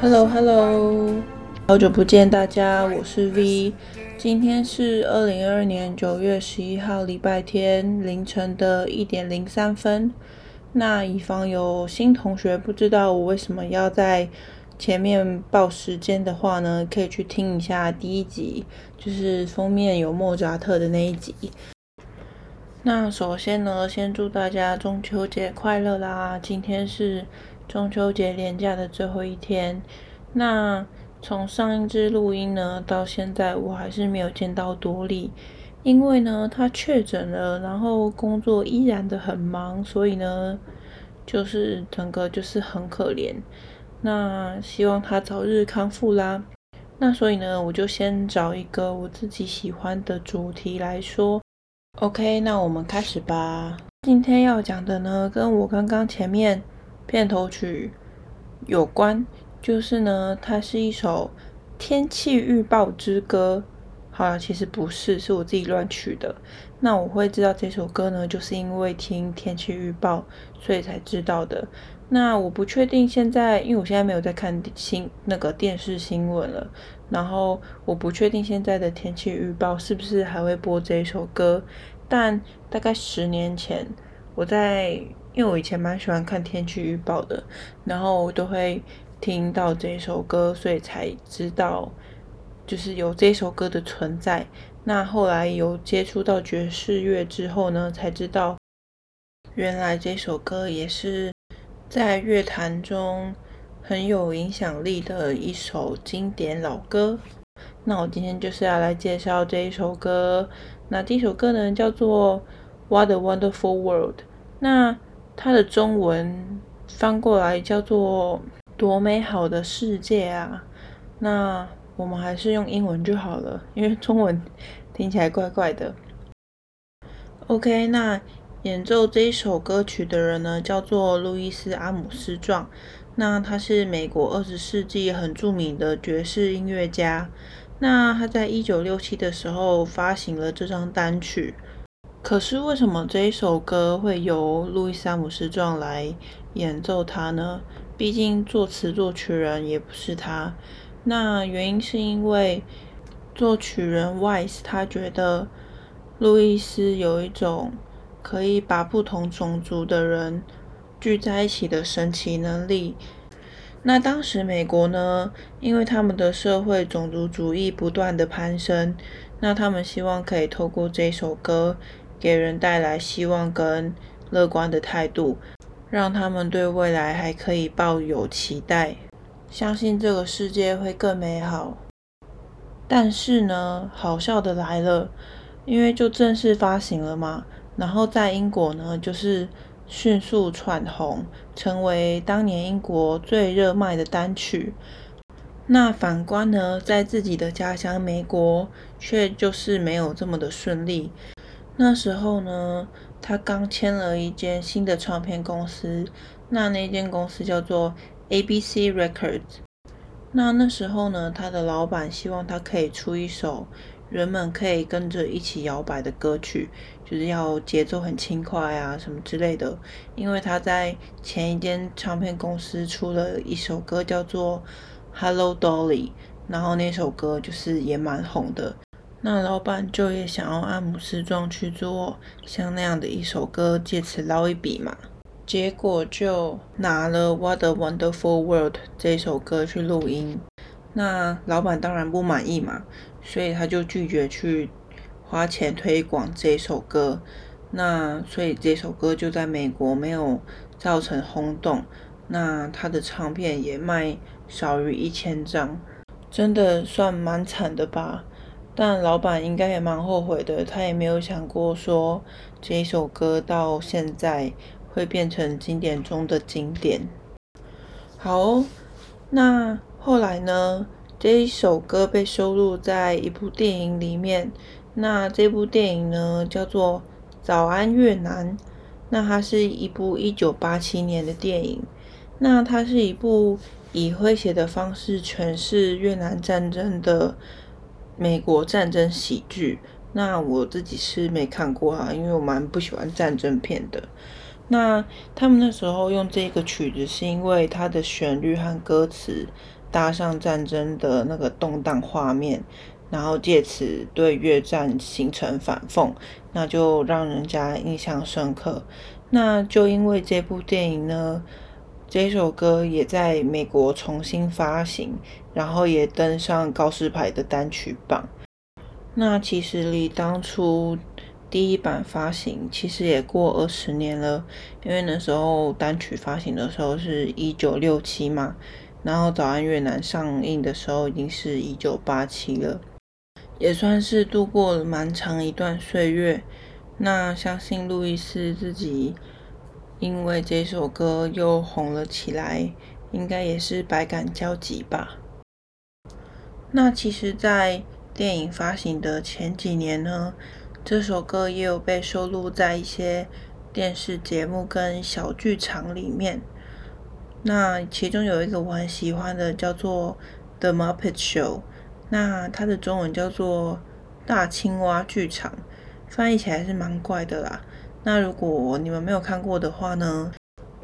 Hello Hello，好久不见大家，我是 V。今天是二零二二年九月十一号礼拜天凌晨的一点零三分。那以防有新同学不知道我为什么要在前面报时间的话呢，可以去听一下第一集，就是封面有莫扎特的那一集。那首先呢，先祝大家中秋节快乐啦！今天是中秋节连假的最后一天。那从上一支录音呢到现在，我还是没有见到多莉，因为呢她确诊了，然后工作依然的很忙，所以呢就是整个就是很可怜。那希望她早日康复啦。那所以呢，我就先找一个我自己喜欢的主题来说。OK，那我们开始吧。今天要讲的呢，跟我刚刚前面片头曲有关，就是呢，它是一首天气预报之歌。好了，其实不是，是我自己乱取的。那我会知道这首歌呢，就是因为听天气预报，所以才知道的。那我不确定现在，因为我现在没有在看新那个电视新闻了。然后我不确定现在的天气预报是不是还会播这一首歌。但大概十年前，我在因为我以前蛮喜欢看天气预报的，然后我都会听到这首歌，所以才知道就是有这首歌的存在。那后来有接触到爵士乐之后呢，才知道原来这首歌也是。在乐坛中很有影响力的一首经典老歌。那我今天就是要来介绍这一首歌。那第一首歌呢，叫做《What a Wonderful World》。那它的中文翻过来叫做“多美好的世界啊”。那我们还是用英文就好了，因为中文听起来怪怪的。OK，那。演奏这一首歌曲的人呢，叫做路易斯·阿姆斯壮。那他是美国二十世纪很著名的爵士音乐家。那他在一九六七的时候发行了这张单曲。可是为什么这一首歌会由路易斯·阿姆斯壮来演奏它呢？毕竟作词作曲人也不是他。那原因是因为作曲人 Wise 他觉得路易斯有一种。可以把不同种族的人聚在一起的神奇能力。那当时美国呢，因为他们的社会种族主义不断的攀升，那他们希望可以透过这首歌给人带来希望跟乐观的态度，让他们对未来还可以抱有期待，相信这个世界会更美好。但是呢，好笑的来了，因为就正式发行了嘛。然后在英国呢，就是迅速窜红，成为当年英国最热卖的单曲。那反观呢，在自己的家乡美国，却就是没有这么的顺利。那时候呢，他刚签了一间新的唱片公司，那那间公司叫做 ABC Records。那那时候呢，他的老板希望他可以出一首。人们可以跟着一起摇摆的歌曲，就是要节奏很轻快啊，什么之类的。因为他在前一间唱片公司出了一首歌，叫做《Hello Dolly》，然后那首歌就是也蛮红的。那老板就也想要阿姆斯壮去做像那样的一首歌，借此捞一笔嘛。结果就拿了《What a Wonderful World》这首歌去录音。那老板当然不满意嘛，所以他就拒绝去花钱推广这首歌。那所以这首歌就在美国没有造成轰动，那他的唱片也卖少于一千张，真的算蛮惨的吧。但老板应该也蛮后悔的，他也没有想过说这首歌到现在会变成经典中的经典。好，那后来呢？这一首歌被收录在一部电影里面。那这部电影呢，叫做《早安越南》。那它是一部一九八七年的电影。那它是一部以诙谐的方式诠释越南战争的美国战争喜剧。那我自己是没看过啊，因为我蛮不喜欢战争片的。那他们那时候用这个曲子，是因为它的旋律和歌词。搭上战争的那个动荡画面，然后借此对越战形成反讽，那就让人家印象深刻。那就因为这部电影呢，这首歌也在美国重新发行，然后也登上告示牌的单曲榜。那其实离当初第一版发行其实也过二十年了，因为那时候单曲发行的时候是一九六七嘛。然后《早安越南》上映的时候已经是一九八七了，也算是度过了蛮长一段岁月。那相信路易斯自己因为这首歌又红了起来，应该也是百感交集吧。那其实，在电影发行的前几年呢，这首歌也有被收录在一些电视节目跟小剧场里面。那其中有一个我很喜欢的，叫做《The Muppet Show》，那它的中文叫做《大青蛙剧场》，翻译起来是蛮怪的啦。那如果你们没有看过的话呢，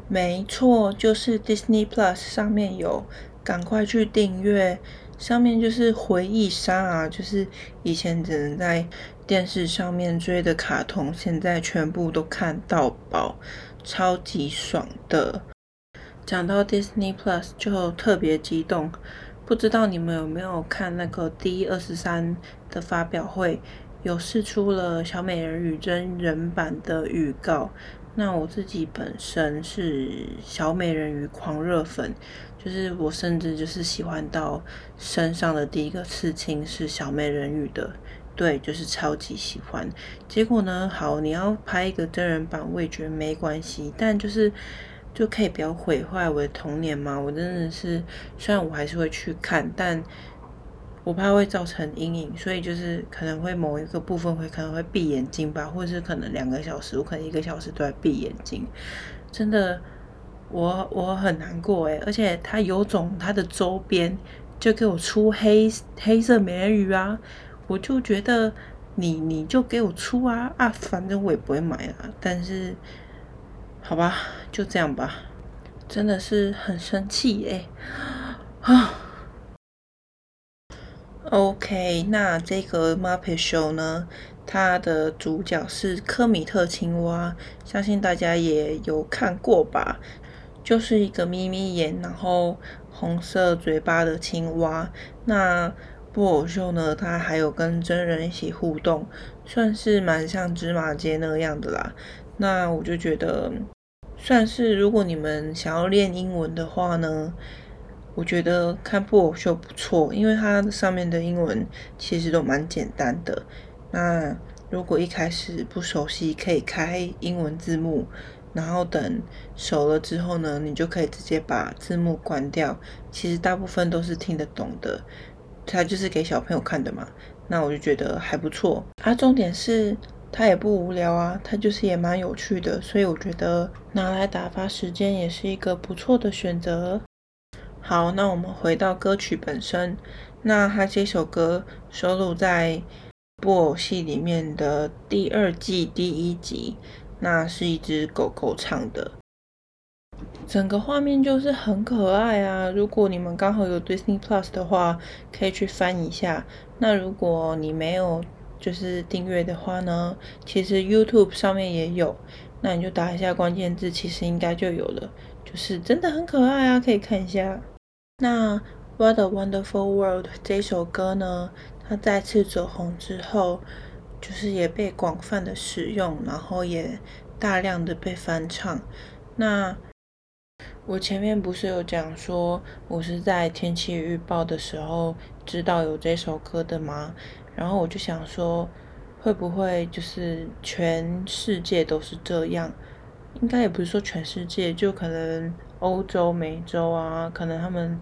没错，就是 Disney Plus 上面有，赶快去订阅。上面就是回忆杀啊，就是以前只能在电视上面追的卡通，现在全部都看到饱，超级爽的。讲到 Disney Plus 就特别激动，不知道你们有没有看那个 D 二十三的发表会，有释出了小美人鱼真人版的预告。那我自己本身是小美人鱼狂热粉，就是我甚至就是喜欢到身上的第一个刺青是小美人鱼的，对，就是超级喜欢。结果呢，好，你要拍一个真人版，我也觉得没关系，但就是。就可以不要毁坏我的童年吗？我真的是，虽然我还是会去看，但我怕会造成阴影，所以就是可能会某一个部分会可能会闭眼睛吧，或者是可能两个小时，我可能一个小时都在闭眼睛。真的，我我很难过诶，而且他有种他的周边就给我出黑黑色美人鱼啊，我就觉得你你就给我出啊啊，反正我也不会买啊，但是。好吧，就这样吧，真的是很生气耶！啊，OK，那这个 Muppet Show 呢，它的主角是科米特青蛙，相信大家也有看过吧？就是一个眯眯眼，然后红色嘴巴的青蛙。那布偶秀呢，它还有跟真人一起互动，算是蛮像芝麻街那个样的啦。那我就觉得。算是，如果你们想要练英文的话呢，我觉得看布偶秀不错，因为它上面的英文其实都蛮简单的。那如果一开始不熟悉，可以开英文字幕，然后等熟了之后呢，你就可以直接把字幕关掉。其实大部分都是听得懂的，它就是给小朋友看的嘛。那我就觉得还不错。啊，重点是。它也不无聊啊，它就是也蛮有趣的，所以我觉得拿来打发时间也是一个不错的选择。好，那我们回到歌曲本身，那它这首歌收录在布偶戏里面的第二季第一集，那是一只狗狗唱的，整个画面就是很可爱啊。如果你们刚好有 Disney Plus 的话，可以去翻一下。那如果你没有，就是订阅的话呢，其实 YouTube 上面也有，那你就打一下关键字，其实应该就有了。就是真的很可爱啊，可以看一下。那 What a Wonderful World 这首歌呢，它再次走红之后，就是也被广泛的使用，然后也大量的被翻唱。那我前面不是有讲说，我是在天气预报的时候知道有这首歌的吗？然后我就想说，会不会就是全世界都是这样？应该也不是说全世界，就可能欧洲、美洲啊，可能他们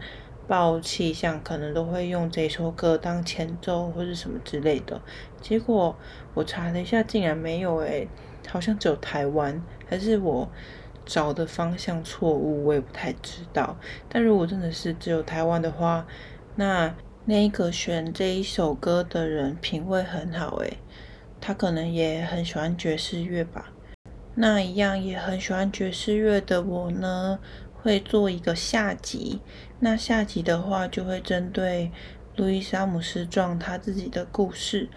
报气象可能都会用这首歌当前奏或者什么之类的。结果我查了一下，竟然没有诶、好像只有台湾，还是我找的方向错误，我也不太知道。但如果真的是只有台湾的话，那那个选这一首歌的人品味很好诶、他可能也很喜欢爵士乐吧。那一样也很喜欢爵士乐的我呢，会做一个下集。那下集的话，就会针对路易斯·阿姆斯壮他自己的故事。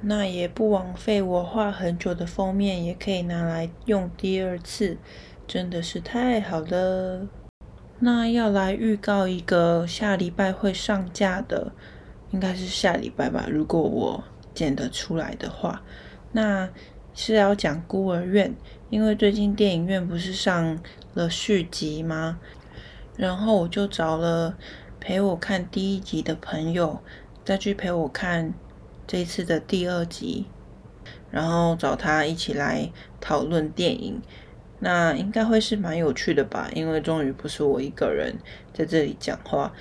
那也不枉费我画很久的封面，也可以拿来用第二次，真的是太好了。那要来预告一个下礼拜会上架的，应该是下礼拜吧，如果我剪得出来的话，那。是要讲孤儿院，因为最近电影院不是上了续集吗？然后我就找了陪我看第一集的朋友，再去陪我看这次的第二集，然后找他一起来讨论电影。那应该会是蛮有趣的吧？因为终于不是我一个人在这里讲话，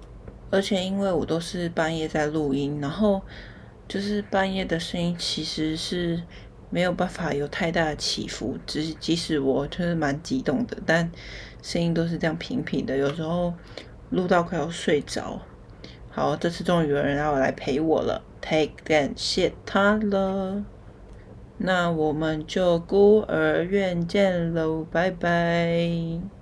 而且因为我都是半夜在录音，然后就是半夜的声音其实是。没有办法有太大的起伏，即即使我就是蛮激动的，但声音都是这样平平的，有时候录到快要睡着。好，这次终于有人要来陪我了，，take 感谢他了。那我们就孤儿院见喽，拜拜。